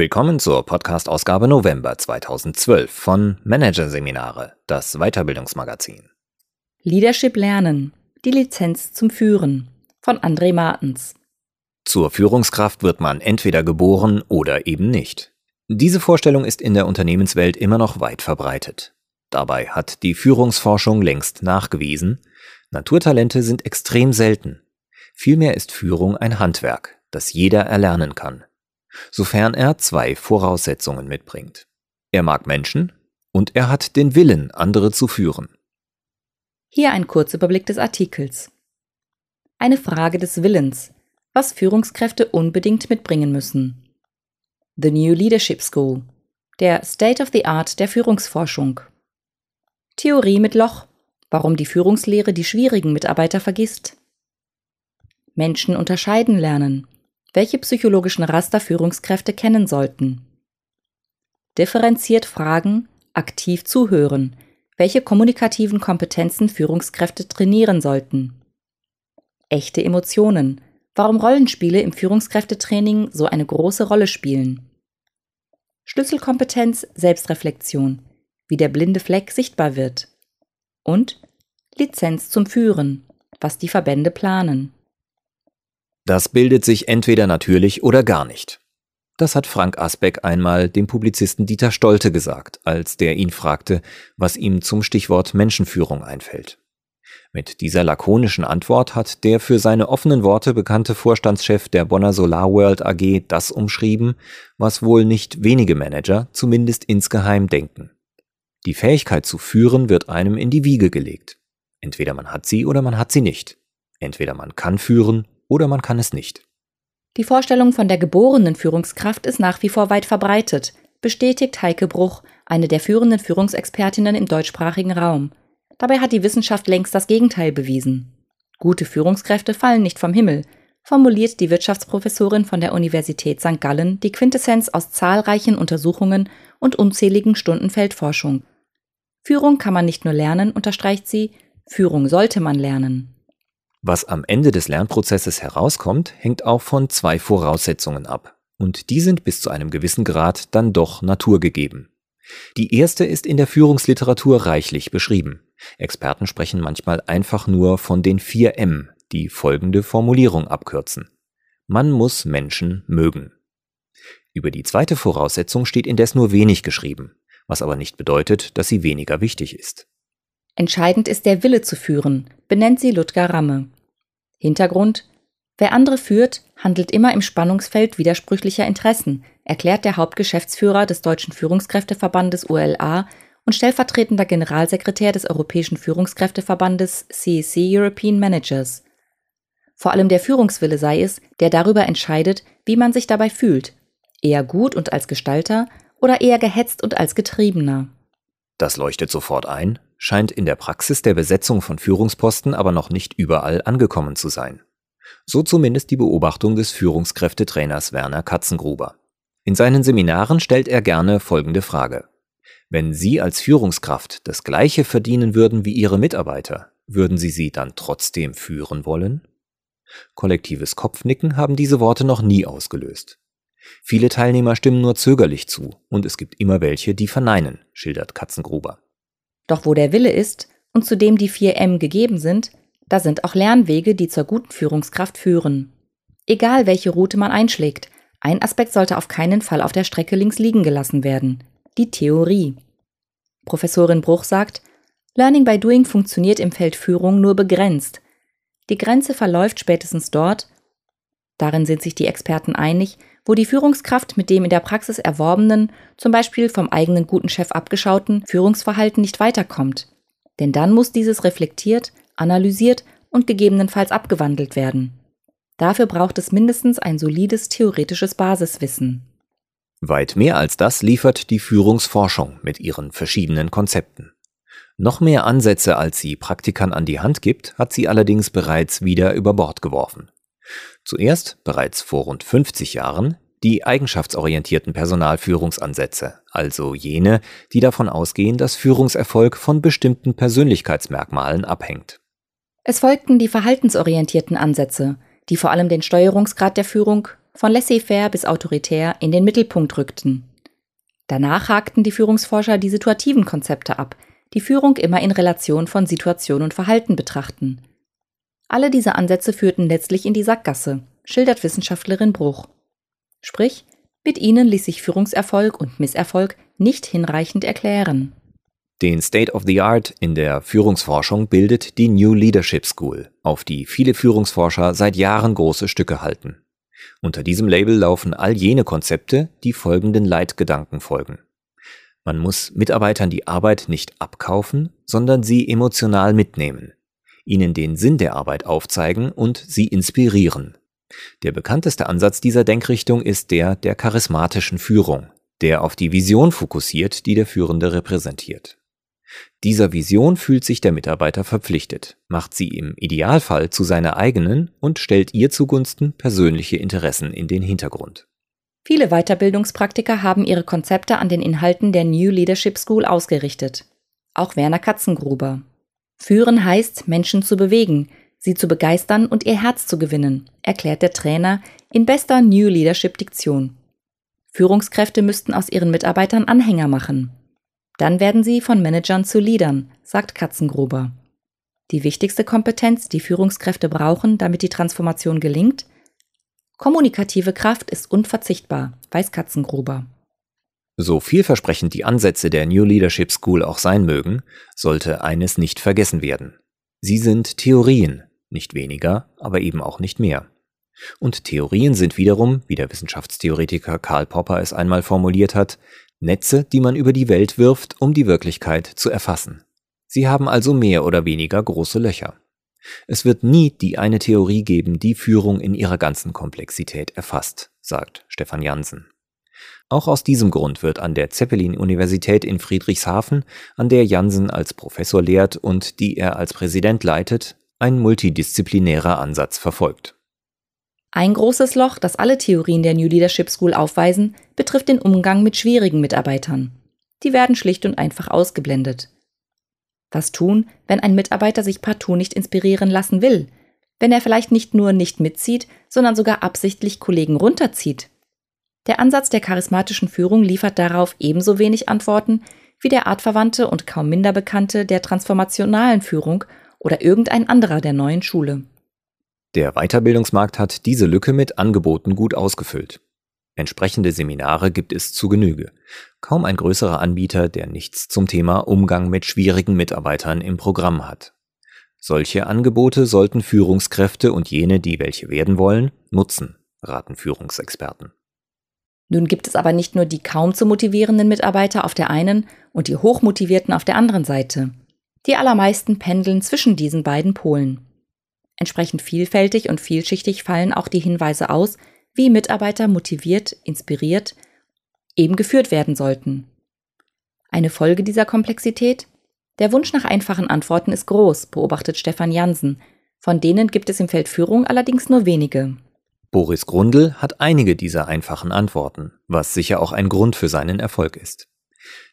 Willkommen zur Podcast-Ausgabe November 2012 von Managerseminare, das Weiterbildungsmagazin. Leadership lernen. Die Lizenz zum Führen von André Martens. Zur Führungskraft wird man entweder geboren oder eben nicht. Diese Vorstellung ist in der Unternehmenswelt immer noch weit verbreitet. Dabei hat die Führungsforschung längst nachgewiesen, Naturtalente sind extrem selten. Vielmehr ist Führung ein Handwerk, das jeder erlernen kann sofern er zwei Voraussetzungen mitbringt. Er mag Menschen und er hat den Willen, andere zu führen. Hier ein Kurzüberblick des Artikels. Eine Frage des Willens, was Führungskräfte unbedingt mitbringen müssen. The New Leadership School, der State of the Art der Führungsforschung. Theorie mit Loch, warum die Führungslehre die schwierigen Mitarbeiter vergisst. Menschen unterscheiden lernen, welche psychologischen Raster Führungskräfte kennen sollten. Differenziert fragen, aktiv zuhören, welche kommunikativen Kompetenzen Führungskräfte trainieren sollten. Echte Emotionen, warum Rollenspiele im Führungskräftetraining so eine große Rolle spielen. Schlüsselkompetenz Selbstreflexion, wie der blinde Fleck sichtbar wird. Und Lizenz zum Führen, was die Verbände planen. Das bildet sich entweder natürlich oder gar nicht. Das hat Frank Asbeck einmal dem Publizisten Dieter Stolte gesagt, als der ihn fragte, was ihm zum Stichwort Menschenführung einfällt. Mit dieser lakonischen Antwort hat der für seine offenen Worte bekannte Vorstandschef der Bonner Solar World AG das umschrieben, was wohl nicht wenige Manager zumindest insgeheim denken. Die Fähigkeit zu führen wird einem in die Wiege gelegt. Entweder man hat sie oder man hat sie nicht. Entweder man kann führen oder man kann es nicht. Die Vorstellung von der geborenen Führungskraft ist nach wie vor weit verbreitet, bestätigt Heike Bruch, eine der führenden Führungsexpertinnen im deutschsprachigen Raum. Dabei hat die Wissenschaft längst das Gegenteil bewiesen. Gute Führungskräfte fallen nicht vom Himmel, formuliert die Wirtschaftsprofessorin von der Universität St. Gallen die Quintessenz aus zahlreichen Untersuchungen und unzähligen Stunden Feldforschung. Führung kann man nicht nur lernen, unterstreicht sie, Führung sollte man lernen. Was am Ende des Lernprozesses herauskommt, hängt auch von zwei Voraussetzungen ab. Und die sind bis zu einem gewissen Grad dann doch naturgegeben. Die erste ist in der Führungsliteratur reichlich beschrieben. Experten sprechen manchmal einfach nur von den vier M, die folgende Formulierung abkürzen. Man muss Menschen mögen. Über die zweite Voraussetzung steht indes nur wenig geschrieben, was aber nicht bedeutet, dass sie weniger wichtig ist. Entscheidend ist der Wille zu führen, benennt sie Ludger Ramme. Hintergrund Wer andere führt, handelt immer im Spannungsfeld widersprüchlicher Interessen, erklärt der Hauptgeschäftsführer des Deutschen Führungskräfteverbandes ULA und stellvertretender Generalsekretär des Europäischen Führungskräfteverbandes CEC European Managers. Vor allem der Führungswille sei es, der darüber entscheidet, wie man sich dabei fühlt, eher gut und als Gestalter oder eher gehetzt und als Getriebener. Das leuchtet sofort ein, scheint in der Praxis der Besetzung von Führungsposten aber noch nicht überall angekommen zu sein. So zumindest die Beobachtung des Führungskräftetrainers Werner Katzengruber. In seinen Seminaren stellt er gerne folgende Frage. Wenn Sie als Führungskraft das Gleiche verdienen würden wie Ihre Mitarbeiter, würden Sie sie dann trotzdem führen wollen? Kollektives Kopfnicken haben diese Worte noch nie ausgelöst. Viele Teilnehmer stimmen nur zögerlich zu und es gibt immer welche, die verneinen, schildert Katzengruber. Doch wo der Wille ist und zu dem die vier M gegeben sind, da sind auch Lernwege, die zur guten Führungskraft führen. Egal welche Route man einschlägt, ein Aspekt sollte auf keinen Fall auf der Strecke links liegen gelassen werden. Die Theorie. Professorin Bruch sagt, Learning by Doing funktioniert im Feld Führung nur begrenzt. Die Grenze verläuft spätestens dort, darin sind sich die Experten einig, wo die Führungskraft mit dem in der Praxis erworbenen, zum Beispiel vom eigenen guten Chef abgeschauten Führungsverhalten nicht weiterkommt. Denn dann muss dieses reflektiert, analysiert und gegebenenfalls abgewandelt werden. Dafür braucht es mindestens ein solides theoretisches Basiswissen. Weit mehr als das liefert die Führungsforschung mit ihren verschiedenen Konzepten. Noch mehr Ansätze, als sie Praktikern an die Hand gibt, hat sie allerdings bereits wieder über Bord geworfen. Zuerst, bereits vor rund 50 Jahren, die eigenschaftsorientierten Personalführungsansätze, also jene, die davon ausgehen, dass Führungserfolg von bestimmten Persönlichkeitsmerkmalen abhängt. Es folgten die verhaltensorientierten Ansätze, die vor allem den Steuerungsgrad der Führung, von laissez-faire bis autoritär, in den Mittelpunkt rückten. Danach hakten die Führungsforscher die situativen Konzepte ab, die Führung immer in Relation von Situation und Verhalten betrachten. Alle diese Ansätze führten letztlich in die Sackgasse, schildert Wissenschaftlerin Bruch. Sprich, mit ihnen ließ sich Führungserfolg und Misserfolg nicht hinreichend erklären. Den State of the Art in der Führungsforschung bildet die New Leadership School, auf die viele Führungsforscher seit Jahren große Stücke halten. Unter diesem Label laufen all jene Konzepte, die folgenden Leitgedanken folgen. Man muss Mitarbeitern die Arbeit nicht abkaufen, sondern sie emotional mitnehmen, ihnen den Sinn der Arbeit aufzeigen und sie inspirieren. Der bekannteste Ansatz dieser Denkrichtung ist der der charismatischen Führung, der auf die Vision fokussiert, die der Führende repräsentiert. Dieser Vision fühlt sich der Mitarbeiter verpflichtet, macht sie im Idealfall zu seiner eigenen und stellt ihr zugunsten persönliche Interessen in den Hintergrund. Viele Weiterbildungspraktiker haben ihre Konzepte an den Inhalten der New Leadership School ausgerichtet. Auch Werner Katzengruber. Führen heißt, Menschen zu bewegen, sie zu begeistern und ihr Herz zu gewinnen, erklärt der Trainer in bester New Leadership Diktion. Führungskräfte müssten aus ihren Mitarbeitern Anhänger machen. Dann werden sie von Managern zu Leadern, sagt Katzengruber. Die wichtigste Kompetenz, die Führungskräfte brauchen, damit die Transformation gelingt? Kommunikative Kraft ist unverzichtbar, weiß Katzengruber. So vielversprechend die Ansätze der New Leadership School auch sein mögen, sollte eines nicht vergessen werden. Sie sind Theorien, nicht weniger, aber eben auch nicht mehr. Und Theorien sind wiederum, wie der Wissenschaftstheoretiker Karl Popper es einmal formuliert hat, Netze, die man über die Welt wirft, um die Wirklichkeit zu erfassen. Sie haben also mehr oder weniger große Löcher. Es wird nie die eine Theorie geben, die Führung in ihrer ganzen Komplexität erfasst, sagt Stefan Jansen. Auch aus diesem Grund wird an der Zeppelin-Universität in Friedrichshafen, an der Jansen als Professor lehrt und die er als Präsident leitet, ein multidisziplinärer Ansatz verfolgt. Ein großes Loch, das alle Theorien der New Leadership School aufweisen, betrifft den Umgang mit schwierigen Mitarbeitern. Die werden schlicht und einfach ausgeblendet. Was tun, wenn ein Mitarbeiter sich partout nicht inspirieren lassen will? Wenn er vielleicht nicht nur nicht mitzieht, sondern sogar absichtlich Kollegen runterzieht? Der Ansatz der charismatischen Führung liefert darauf ebenso wenig Antworten wie der artverwandte und kaum minder bekannte der transformationalen Führung oder irgendein anderer der neuen Schule. Der Weiterbildungsmarkt hat diese Lücke mit Angeboten gut ausgefüllt. Entsprechende Seminare gibt es zu Genüge. Kaum ein größerer Anbieter, der nichts zum Thema Umgang mit schwierigen Mitarbeitern im Programm hat. Solche Angebote sollten Führungskräfte und jene, die welche werden wollen, nutzen, raten Führungsexperten. Nun gibt es aber nicht nur die kaum zu motivierenden Mitarbeiter auf der einen und die hochmotivierten auf der anderen Seite. Die allermeisten pendeln zwischen diesen beiden Polen. Entsprechend vielfältig und vielschichtig fallen auch die Hinweise aus, wie Mitarbeiter motiviert, inspiriert, eben geführt werden sollten. Eine Folge dieser Komplexität? Der Wunsch nach einfachen Antworten ist groß, beobachtet Stefan Jansen. Von denen gibt es im Feld Führung allerdings nur wenige. Boris Grundl hat einige dieser einfachen Antworten, was sicher auch ein Grund für seinen Erfolg ist.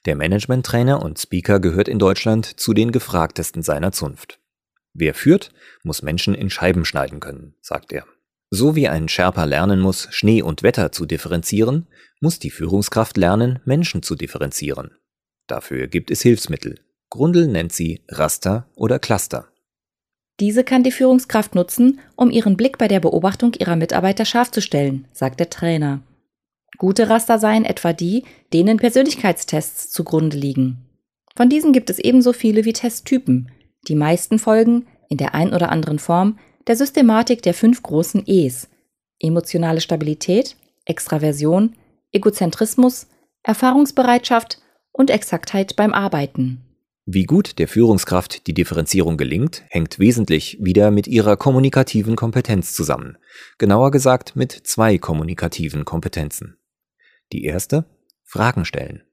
Der Management-Trainer und Speaker gehört in Deutschland zu den gefragtesten seiner Zunft. Wer führt, muss Menschen in Scheiben schneiden können, sagt er. So wie ein Sherpa lernen muss, Schnee und Wetter zu differenzieren, muss die Führungskraft lernen, Menschen zu differenzieren. Dafür gibt es Hilfsmittel. Grundel nennt sie Raster oder Cluster. Diese kann die Führungskraft nutzen, um ihren Blick bei der Beobachtung ihrer Mitarbeiter scharf zu stellen, sagt der Trainer. Gute Raster seien etwa die, denen Persönlichkeitstests zugrunde liegen. Von diesen gibt es ebenso viele wie Testtypen, die meisten folgen, in der ein oder anderen Form, der Systematik der fünf großen E's. Emotionale Stabilität, Extraversion, Egozentrismus, Erfahrungsbereitschaft und Exaktheit beim Arbeiten. Wie gut der Führungskraft die Differenzierung gelingt, hängt wesentlich wieder mit ihrer kommunikativen Kompetenz zusammen. Genauer gesagt mit zwei kommunikativen Kompetenzen. Die erste? Fragen stellen.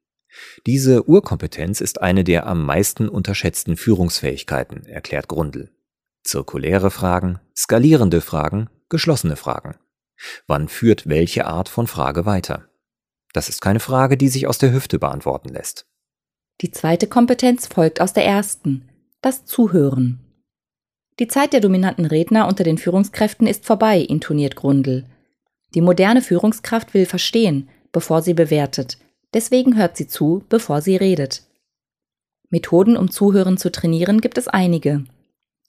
Diese Urkompetenz ist eine der am meisten unterschätzten Führungsfähigkeiten, erklärt Grundl. Zirkuläre Fragen, skalierende Fragen, geschlossene Fragen. Wann führt welche Art von Frage weiter? Das ist keine Frage, die sich aus der Hüfte beantworten lässt. Die zweite Kompetenz folgt aus der ersten, das Zuhören. Die Zeit der dominanten Redner unter den Führungskräften ist vorbei, intoniert Grundl. Die moderne Führungskraft will verstehen, bevor sie bewertet. Deswegen hört sie zu, bevor sie redet. Methoden, um Zuhören zu trainieren, gibt es einige.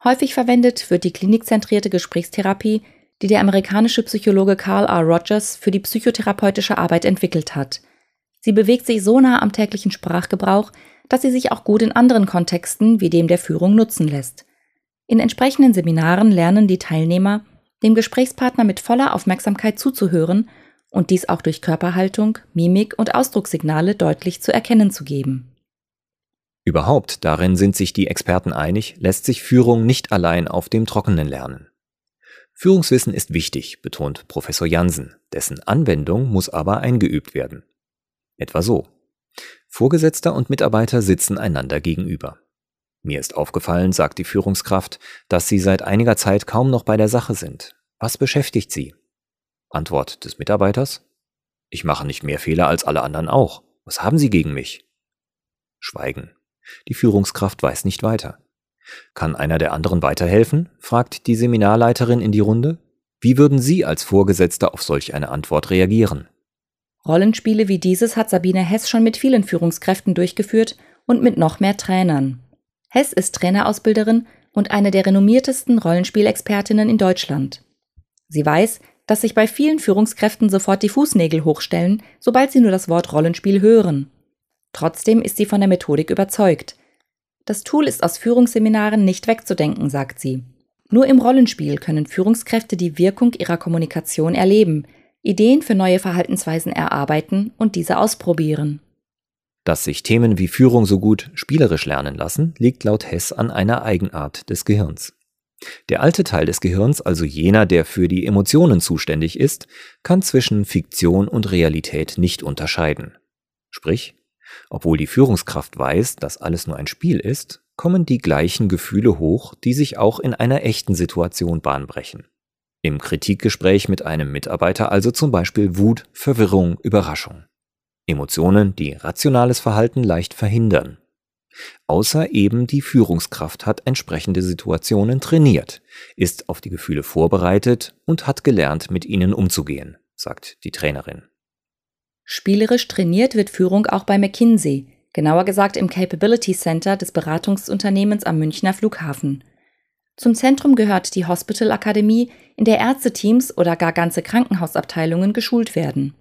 Häufig verwendet wird die klinikzentrierte Gesprächstherapie, die der amerikanische Psychologe Carl R. Rogers für die psychotherapeutische Arbeit entwickelt hat. Sie bewegt sich so nah am täglichen Sprachgebrauch, dass sie sich auch gut in anderen Kontexten wie dem der Führung nutzen lässt. In entsprechenden Seminaren lernen die Teilnehmer, dem Gesprächspartner mit voller Aufmerksamkeit zuzuhören und dies auch durch Körperhaltung, Mimik und Ausdruckssignale deutlich zu erkennen zu geben. Überhaupt, darin sind sich die Experten einig, lässt sich Führung nicht allein auf dem Trockenen lernen. Führungswissen ist wichtig, betont Professor Jansen, dessen Anwendung muss aber eingeübt werden. Etwa so. Vorgesetzter und Mitarbeiter sitzen einander gegenüber. Mir ist aufgefallen, sagt die Führungskraft, dass Sie seit einiger Zeit kaum noch bei der Sache sind. Was beschäftigt Sie? Antwort des Mitarbeiters. Ich mache nicht mehr Fehler als alle anderen auch. Was haben Sie gegen mich? Schweigen. Die Führungskraft weiß nicht weiter. Kann einer der anderen weiterhelfen? fragt die Seminarleiterin in die Runde. Wie würden Sie als Vorgesetzter auf solch eine Antwort reagieren? Rollenspiele wie dieses hat Sabine Hess schon mit vielen Führungskräften durchgeführt und mit noch mehr Trainern. Hess ist Trainerausbilderin und eine der renommiertesten Rollenspielexpertinnen in Deutschland. Sie weiß, dass sich bei vielen Führungskräften sofort die Fußnägel hochstellen, sobald sie nur das Wort Rollenspiel hören. Trotzdem ist sie von der Methodik überzeugt. Das Tool ist aus Führungsseminaren nicht wegzudenken, sagt sie. Nur im Rollenspiel können Führungskräfte die Wirkung ihrer Kommunikation erleben, Ideen für neue Verhaltensweisen erarbeiten und diese ausprobieren. Dass sich Themen wie Führung so gut spielerisch lernen lassen, liegt laut Hess an einer Eigenart des Gehirns. Der alte Teil des Gehirns, also jener, der für die Emotionen zuständig ist, kann zwischen Fiktion und Realität nicht unterscheiden. Sprich, obwohl die Führungskraft weiß, dass alles nur ein Spiel ist, kommen die gleichen Gefühle hoch, die sich auch in einer echten Situation bahnbrechen. Im Kritikgespräch mit einem Mitarbeiter also zum Beispiel Wut, Verwirrung, Überraschung. Emotionen, die rationales Verhalten leicht verhindern. Außer eben die Führungskraft hat entsprechende Situationen trainiert, ist auf die Gefühle vorbereitet und hat gelernt, mit ihnen umzugehen, sagt die Trainerin. Spielerisch trainiert wird Führung auch bei McKinsey, genauer gesagt im Capability Center des Beratungsunternehmens am Münchner Flughafen. Zum Zentrum gehört die Hospital Akademie, in der Ärzteteams oder gar ganze Krankenhausabteilungen geschult werden.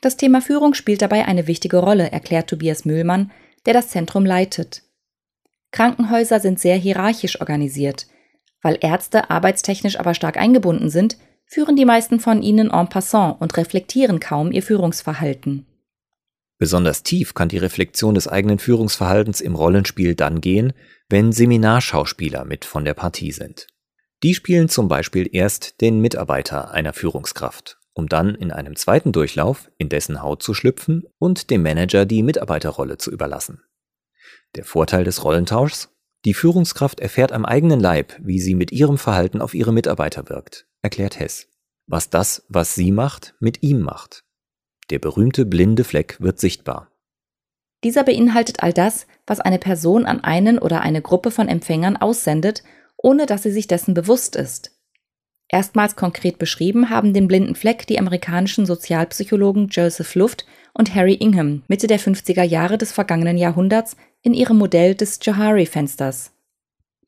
Das Thema Führung spielt dabei eine wichtige Rolle, erklärt Tobias Mühlmann, der das Zentrum leitet. Krankenhäuser sind sehr hierarchisch organisiert. Weil Ärzte arbeitstechnisch aber stark eingebunden sind, führen die meisten von ihnen en passant und reflektieren kaum ihr Führungsverhalten. Besonders tief kann die Reflexion des eigenen Führungsverhaltens im Rollenspiel dann gehen, wenn Seminarschauspieler mit von der Partie sind. Die spielen zum Beispiel erst den Mitarbeiter einer Führungskraft, um dann in einem zweiten Durchlauf in dessen Haut zu schlüpfen und dem Manager die Mitarbeiterrolle zu überlassen. Der Vorteil des Rollentauschs? Die Führungskraft erfährt am eigenen Leib, wie sie mit ihrem Verhalten auf ihre Mitarbeiter wirkt erklärt Hess, was das, was sie macht, mit ihm macht. Der berühmte blinde Fleck wird sichtbar. Dieser beinhaltet all das, was eine Person an einen oder eine Gruppe von Empfängern aussendet, ohne dass sie sich dessen bewusst ist. Erstmals konkret beschrieben haben den blinden Fleck die amerikanischen Sozialpsychologen Joseph Luft und Harry Ingham Mitte der 50er Jahre des vergangenen Jahrhunderts in ihrem Modell des Johari-Fensters.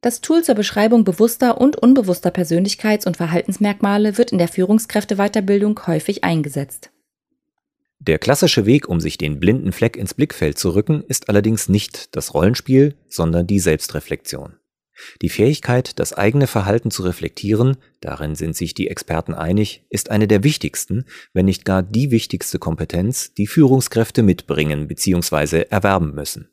Das Tool zur Beschreibung bewusster und unbewusster Persönlichkeits- und Verhaltensmerkmale wird in der Führungskräfteweiterbildung häufig eingesetzt. Der klassische Weg, um sich den blinden Fleck ins Blickfeld zu rücken, ist allerdings nicht das Rollenspiel, sondern die Selbstreflexion. Die Fähigkeit, das eigene Verhalten zu reflektieren, darin sind sich die Experten einig, ist eine der wichtigsten, wenn nicht gar die wichtigste Kompetenz, die Führungskräfte mitbringen bzw. erwerben müssen.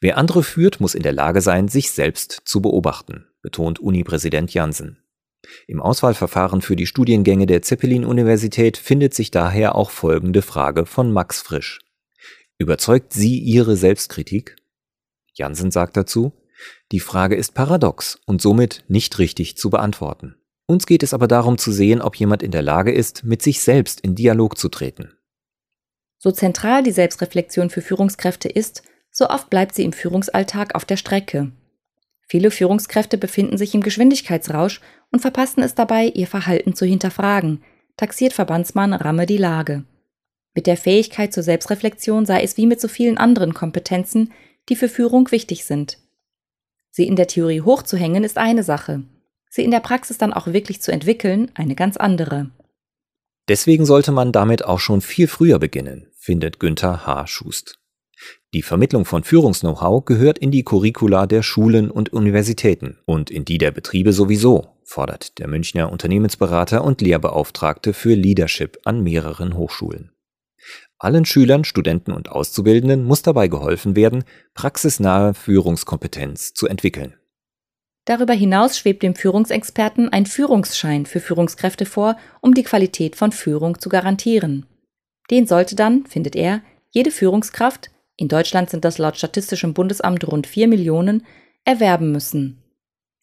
Wer andere führt, muss in der Lage sein, sich selbst zu beobachten, betont Uni-Präsident Jansen. Im Auswahlverfahren für die Studiengänge der Zeppelin-Universität findet sich daher auch folgende Frage von Max Frisch. Überzeugt Sie Ihre Selbstkritik? Jansen sagt dazu, die Frage ist paradox und somit nicht richtig zu beantworten. Uns geht es aber darum zu sehen, ob jemand in der Lage ist, mit sich selbst in Dialog zu treten. So zentral die Selbstreflexion für Führungskräfte ist, so oft bleibt sie im Führungsalltag auf der Strecke. Viele Führungskräfte befinden sich im Geschwindigkeitsrausch und verpassen es dabei, ihr Verhalten zu hinterfragen, taxiert Verbandsmann Ramme die Lage. Mit der Fähigkeit zur Selbstreflexion sei es wie mit so vielen anderen Kompetenzen, die für Führung wichtig sind. Sie in der Theorie hochzuhängen ist eine Sache, sie in der Praxis dann auch wirklich zu entwickeln eine ganz andere. Deswegen sollte man damit auch schon viel früher beginnen, findet Günther H. Schust. Die Vermittlung von Führungs-Know-how gehört in die Curricula der Schulen und Universitäten und in die der Betriebe sowieso, fordert der Münchner Unternehmensberater und Lehrbeauftragte für Leadership an mehreren Hochschulen. Allen Schülern, Studenten und Auszubildenden muss dabei geholfen werden, praxisnahe Führungskompetenz zu entwickeln. Darüber hinaus schwebt dem Führungsexperten ein Führungsschein für Führungskräfte vor, um die Qualität von Führung zu garantieren. Den sollte dann, findet er, jede Führungskraft, in Deutschland sind das laut Statistischem Bundesamt rund 4 Millionen, erwerben müssen.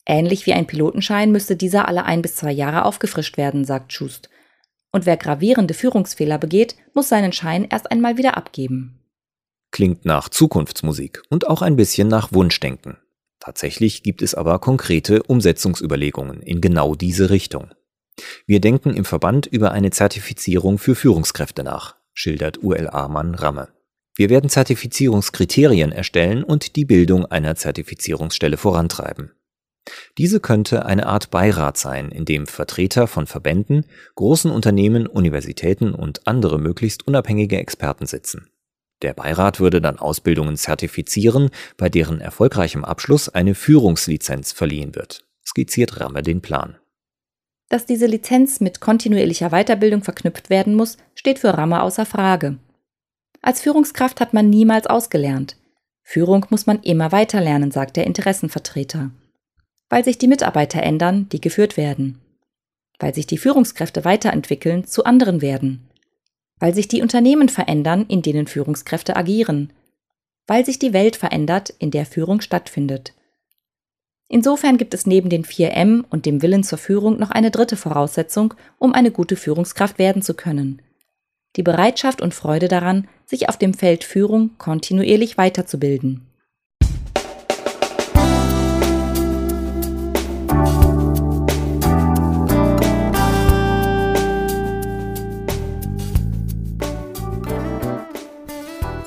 Ähnlich wie ein Pilotenschein müsste dieser alle ein bis zwei Jahre aufgefrischt werden, sagt Schust. Und wer gravierende Führungsfehler begeht, muss seinen Schein erst einmal wieder abgeben. Klingt nach Zukunftsmusik und auch ein bisschen nach Wunschdenken. Tatsächlich gibt es aber konkrete Umsetzungsüberlegungen in genau diese Richtung. Wir denken im Verband über eine Zertifizierung für Führungskräfte nach, schildert ULA-Mann Ramme. Wir werden Zertifizierungskriterien erstellen und die Bildung einer Zertifizierungsstelle vorantreiben. Diese könnte eine Art Beirat sein, in dem Vertreter von Verbänden, großen Unternehmen, Universitäten und andere möglichst unabhängige Experten sitzen. Der Beirat würde dann Ausbildungen zertifizieren, bei deren erfolgreichem Abschluss eine Führungslizenz verliehen wird. Skizziert Ramme den Plan. Dass diese Lizenz mit kontinuierlicher Weiterbildung verknüpft werden muss, steht für Ramme außer Frage. Als Führungskraft hat man niemals ausgelernt. Führung muss man immer weiter lernen, sagt der Interessenvertreter. Weil sich die Mitarbeiter ändern, die geführt werden. Weil sich die Führungskräfte weiterentwickeln, zu anderen werden weil sich die Unternehmen verändern, in denen Führungskräfte agieren, weil sich die Welt verändert, in der Führung stattfindet. Insofern gibt es neben den 4M und dem Willen zur Führung noch eine dritte Voraussetzung, um eine gute Führungskraft werden zu können. Die Bereitschaft und Freude daran, sich auf dem Feld Führung kontinuierlich weiterzubilden.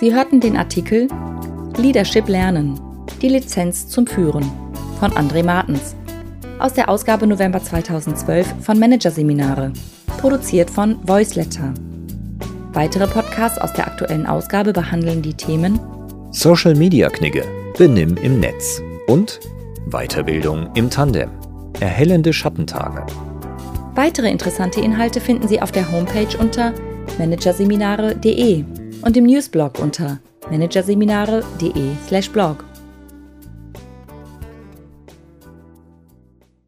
Sie hörten den Artikel Leadership Lernen, die Lizenz zum Führen von André Martens aus der Ausgabe November 2012 von Managerseminare, produziert von Voiceletter. Weitere Podcasts aus der aktuellen Ausgabe behandeln die Themen Social Media Knigge, Benimm im Netz und Weiterbildung im Tandem, erhellende Schattentage. Weitere interessante Inhalte finden Sie auf der Homepage unter managerseminare.de und im Newsblog unter managerseminare.de/blog.